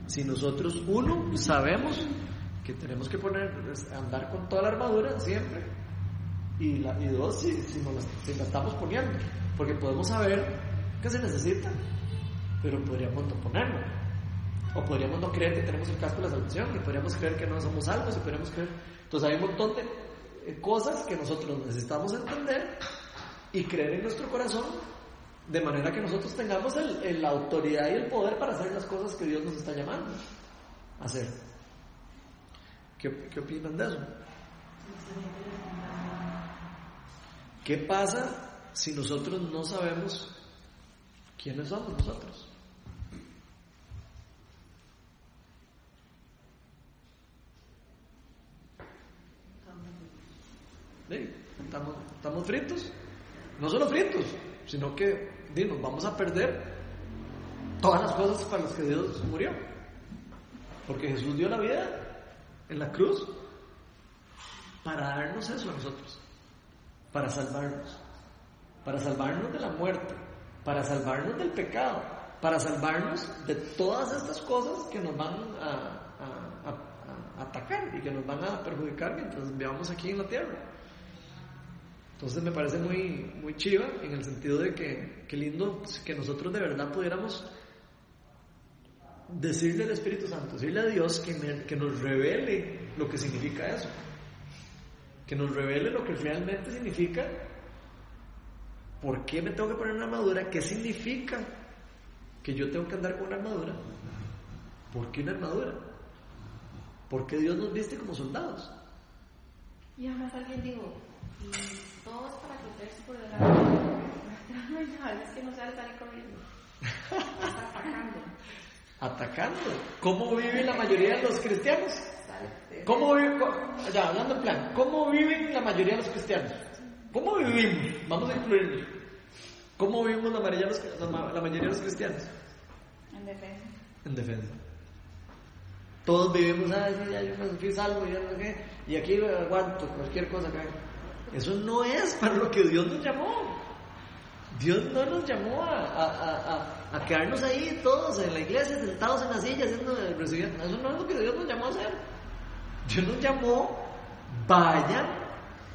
si nosotros, uno, sabemos que tenemos que poner, es andar con toda la armadura siempre, y, la, y dos, si, nos si la estamos poniendo, porque podemos saber que se necesita, pero podríamos no ponerlo. O podríamos no creer que tenemos el casco de la salvación, y podríamos creer que no somos salvos, y podríamos creer. Entonces hay un montón de eh, cosas que nosotros necesitamos entender y creer en nuestro corazón, de manera que nosotros tengamos el- la autoridad y el poder para hacer las cosas que Dios nos está llamando a hacer. ¿Qué, qué opinan de eso? ¿Qué pasa si nosotros no sabemos quiénes somos nosotros? Sí, Estamos, estamos fritos. No solo fritos, sino que nos vamos a perder todas las cosas para las que Dios murió. Porque Jesús dio la vida en la cruz para darnos eso a nosotros, para salvarnos, para salvarnos de la muerte, para salvarnos del pecado, para salvarnos de todas estas cosas que nos van a, a- atacar y que nos van a perjudicar mientras vivamos aquí en la tierra. Entonces me parece muy, muy chiva en el sentido de que, qué lindo que nosotros de verdad pudiéramos decirle al Espíritu Santo, decirle a Dios que, que nos revele lo que significa eso. Que nos revele lo que realmente significa. ¿Por qué me tengo que poner una armadura? ¿Qué significa que yo tengo que andar con una armadura? ¿Por qué una armadura? ¿Por qué Dios nos viste como soldados? Y además alguien dijo, y todos para protegerse por delante. es que no sabe salir corriendo. Está atacando. Atacando. ¿Cómo vive la mayoría de los cristianos? ¿Cómo vive, co- ya, hablando en plan, ¿cómo viven la mayoría de los cristianos? ¿Cómo vivimos? Vamos a incluirlos. ¿Cómo vivimos la mayoría de los, la ma- la mayoría de los cristianos? En defensa. En defensa. Todos vivimos, ah, sí, ya yo me fui salvo, ya no sé qué, y aquí aguanto cualquier cosa que haga. Eso no es para lo que Dios nos llamó. Dios no nos llamó a, a, a, a- quedarnos ahí todos en la iglesia, sentados en la silla, haciendo, recibiendo. Eso no es lo que Dios nos llamó a hacer. Dios nos llamó, vayan,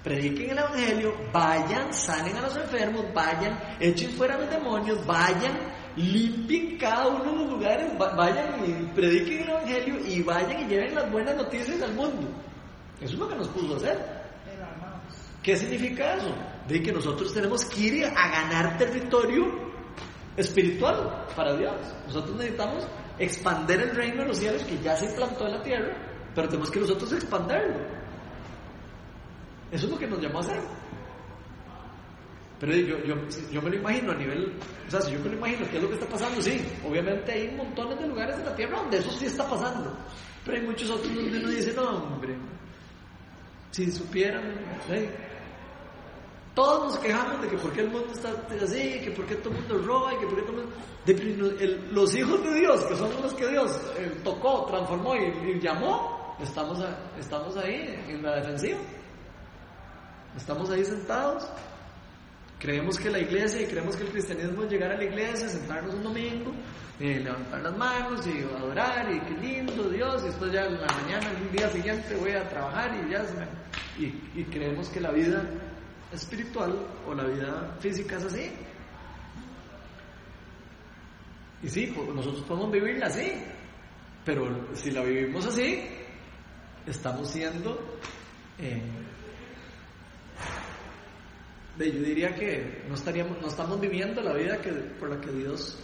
prediquen el Evangelio, vayan, sanen a los enfermos, vayan, echen fuera a los demonios, vayan, limpien cada uno de los lugares, va- vayan y prediquen el Evangelio y vayan y lleven las buenas noticias al mundo. Eso es lo que nos puso a hacer. ¿Qué significa eso? De que nosotros tenemos que ir a ganar territorio espiritual para Dios. Nosotros necesitamos expander el reino de los cielos que ya se implantó en la tierra, pero tenemos que nosotros expanderlo. Eso es lo que nos llamó a hacer. Pero yo, yo, yo me lo imagino a nivel, o sea, si yo me lo imagino, ¿qué es lo que está pasando? Sí, obviamente hay montones de lugares de la tierra donde eso sí está pasando, pero hay muchos otros donde uno dice, no, hombre, si supieran, ¿sí? Todos nos quejamos de que por qué el mundo está así, que por qué todo el mundo roba y que por qué todo el mundo... los hijos de Dios, que son los que Dios eh, tocó, transformó y, llamó, estamos, ahí en la defensiva. Estamos ahí sentados. Creemos que la iglesia y creemos que el cristianismo es llegar a la iglesia, sentarnos un domingo, levantar las manos y adorar y qué lindo Dios, y después ya en la mañana, el día siguiente voy a trabajar y ya y, y creemos que la vida espiritual o la vida física es así. Y sí, nosotros podemos vivirla así, pero si la vivimos así, estamos siendo de- yo diría que no estaríamos, no estamos viviendo la vida que, por la que Dios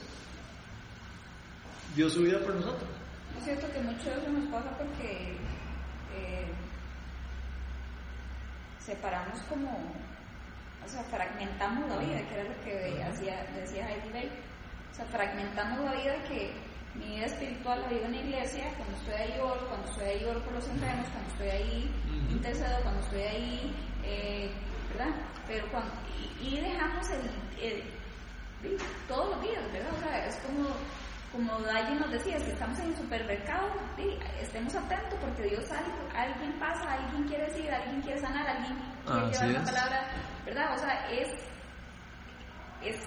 dio su vida por nosotros. Es cierto que mucho de eso nos pasa porque eh, separamos como, o sea, fragmentamos la vida, que era lo que hacía, decía Heidi Bay. O sea, fragmentamos la vida que mi vida espiritual la vivo en la iglesia, cuando estoy ahí oro, cuando estoy ahí oro por los enfermos, cuando estoy ahí intercedo, cuando estoy ahí, eh, ¿verdad? Pero cuando, y, y dejamos el, el- todos los días, ¿verdad? O sea, es como como Dayi nos decía, si estamos en el supermercado, sí, estemos atentos porque Dios algo, alguien pasa, alguien quiere decir, alguien quiere sanar, alguien quiere Así llevar una palabra, ¿verdad? O sea, es, es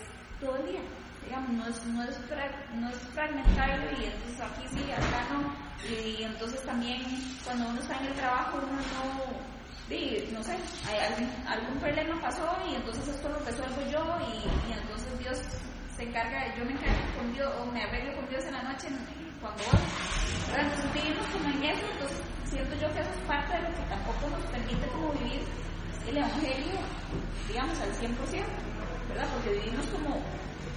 todo el día, digamos, no es, no es, fra- no es fragmentarlo y entonces aquí sí, acá no, y, entonces también cuando uno está en el trabajo uno no, sí, no sé, hay algún, algún problema pasó y entonces esto lo resuelvo yo y, y entonces Dios se encarga, yo me encargo con Dios o me arreglo con Dios en la noche cuando voy. Entonces vivimos como en eso, entonces siento yo que eso es parte de lo que tampoco nos permite como vivir el Evangelio, digamos, al 100%, ¿verdad? Porque vivimos como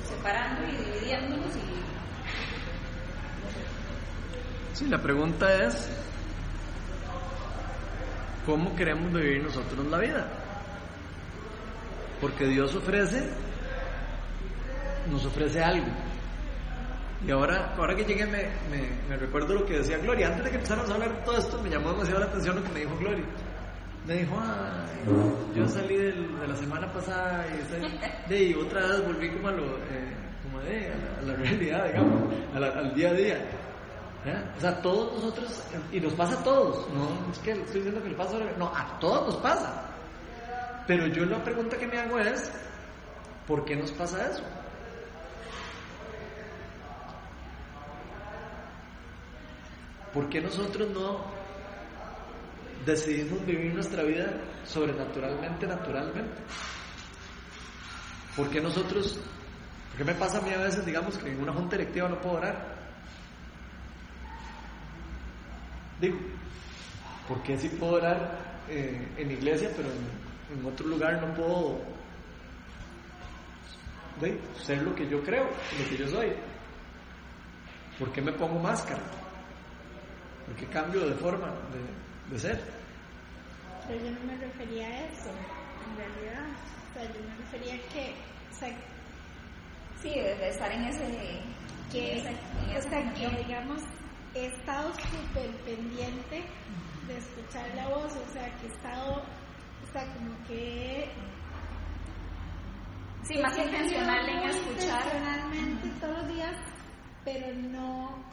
separando y dividiéndonos y... Sí, la pregunta es, ¿cómo queremos vivir nosotros la vida? Porque Dios ofrece, nos ofrece algo. Y ahora, ahora que llegué me, recuerdo lo que decía Gloria. Antes de que empezáramos a hablar de todo esto, me llamó demasiado la atención lo que me dijo Gloria. Me dijo, "Ay, yo salí de la semana pasada y, de, otra vez volví como a lo, eh, como de, a la, realidad, digamos, al día a día. O sea, todos nosotros, y nos pasa a todos, no es que estoy diciendo que le pasa, a- no, a todos nos pasa. Pero yo la pregunta que me hago es, ¿por qué nos pasa eso? ¿Por qué nosotros no decidimos vivir nuestra vida sobrenaturalmente, naturalmente? ¿Por qué nosotros, por qué me pasa a mí a veces, digamos, que en una junta directiva no puedo orar? Digo, ¿por qué sí puedo orar eh, en iglesia, pero en, otro lugar no puedo de, ser lo que yo creo, lo que yo soy? ¿Por qué me pongo máscara? ¿Por qué cambio de forma de, de ser? Pero yo no me refería a eso, en realidad. O sea, yo me refería a que, o sea, Sí, de, de estar en ese... que, esa- o sea, que digamos, he estado súper pendiente de escuchar la voz, o sea, que he estado, o sea, como que... Sí, más intencional en escuchar. Intencionalmente todos los días, pero no,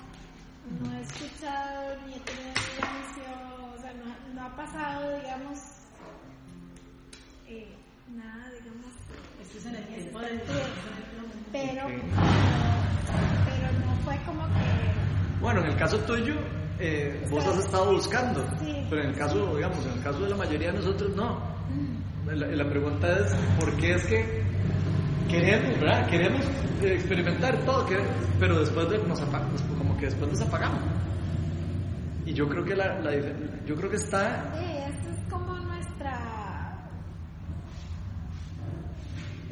no he escuchado ni he tenido silencio, o sea, no, no ha pasado, digamos, eh, nada, digamos, Esto es en el tiempo del pero, pero no fue como que Bueno, en el caso tuyo, eh, vos has estado buscando, Sí. pero en el caso, digamos, en el caso de la mayoría de nosotros, no. La, la pregunta es, ¿por qué es que queremos, verdad? Queremos eh, experimentar todo, que- pero después de- nos apagamos, después nos apagamos. Y yo creo que la, la yo creo que está, Sí, esa es como nuestra.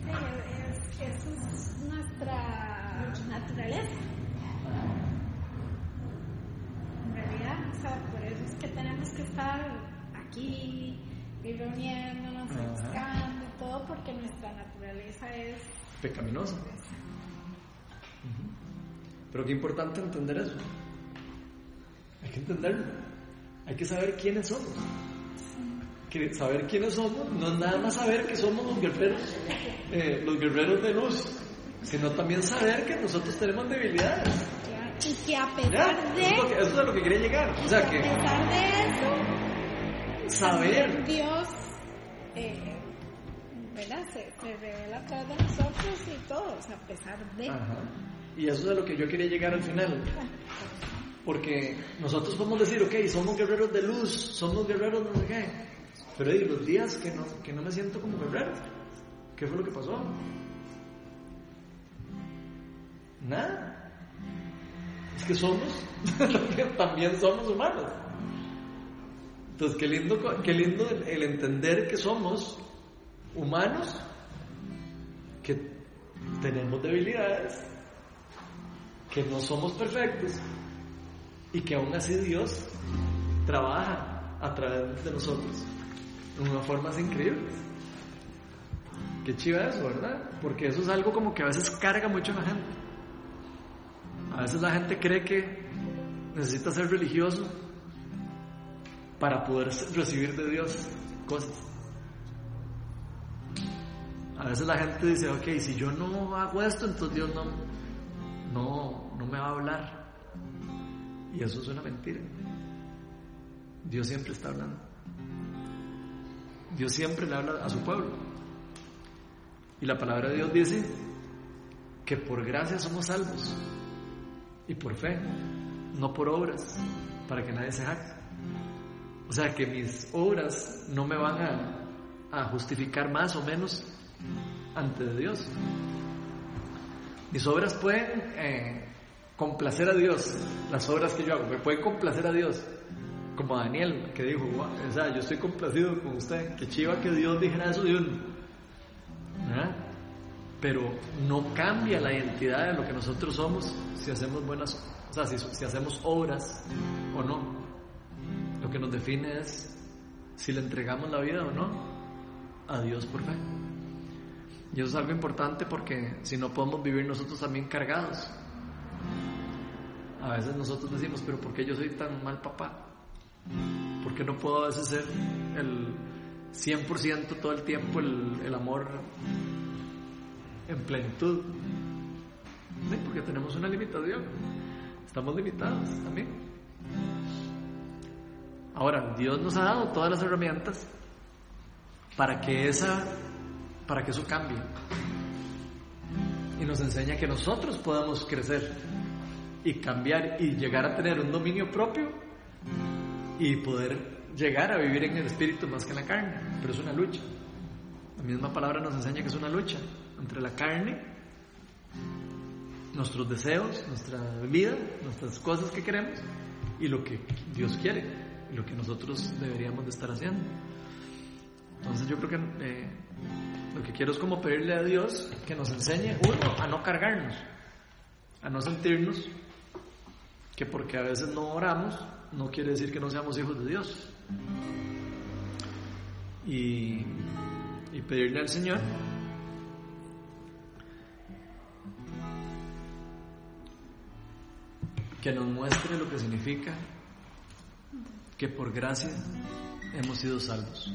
Sí, es, es, esa es nuestra naturaleza. En realidad, o sea, por eso es que tenemos que estar aquí y reuniéndonos, buscando y todo, porque nuestra naturaleza es. pecaminosa. Pero qué importante entender eso. Hay que entenderlo. Hay que saber quiénes somos. Que saber quiénes somos no es nada más saber que somos los guerreros, eh, los guerreros de luz, sino también saber que nosotros tenemos debilidades. Y que a ¿Ya? pesar de. Eso, es lo que, eso es a lo que quería llegar. O sea a que pesar de eso, saber. Dios, eh, ¿verdad? Se, se revela a de nosotros y todo, o sea, a pesar de. Ajá. Y eso es a lo que yo quería llegar al final. Porque nosotros podemos decir, ok, somos guerreros de luz, somos guerreros no sé qué. Pero hay los días que no, que no me siento como guerrero, ¿qué fue lo que pasó? Nada. Es que somos, también somos humanos. Entonces, qué lindo, qué lindo el entender que somos humanos, que tenemos debilidades, que no somos perfectos y que aún así Dios trabaja a través de nosotros de una formas increíbles. Qué chiva eso, ¿verdad? Porque eso es algo como que a veces carga mucho a la gente. A veces la gente cree que necesita ser religioso para poder recibir de Dios cosas. A veces la gente dice, ok, si yo no hago esto, entonces Dios no, no, no me va a hablar. Y eso es una mentira. Dios siempre está hablando. Dios siempre le habla a su pueblo. Y la palabra de Dios dice que por gracia somos salvos y por fe, no por obras, para que nadie se jacte. O sea que mis obras no me van a, a justificar más o menos ante Dios. Mis obras pueden eh, complacer a Dios, las obras que yo hago, me pueden complacer a Dios. Como Daniel, que dijo, o sea, yo estoy complacido con usted, que chiva que Dios dijera eso de uno. Pero no cambia la identidad de lo que nosotros somos si hacemos buenas, o sea, si, si hacemos obras o no. Lo que nos define es si le entregamos la vida o no a Dios por fe. Y eso es algo importante porque si no podemos vivir nosotros también cargados. A veces nosotros decimos, pero ¿por qué yo soy tan mal papá? ¿Por qué no puedo a veces ser el 100% todo el tiempo el, amor en plenitud? Porque tenemos una limitación. Estamos limitados también. Ahora, Dios nos ha dado todas las herramientas para que esa para que eso cambie. Y nos enseña que nosotros podamos crecer y cambiar y llegar a tener un dominio propio y poder llegar a vivir en el espíritu más que en la carne. Pero es una lucha. La misma palabra nos enseña que es una lucha entre la carne, nuestros deseos, nuestra vida, nuestras cosas que queremos y lo que Dios quiere y lo que nosotros deberíamos de estar haciendo. Entonces yo creo que eh, lo que quiero es como pedirle a Dios que nos enseñe, uno, a no cargarnos, a no sentirnos que porque a veces no oramos, no quiere decir que no seamos hijos de Dios. Y, y pedirle al Señor que nos muestre lo que significa que por gracia hemos sido salvos.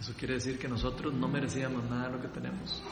Eso quiere decir que nosotros no merecíamos nada de lo que tenemos.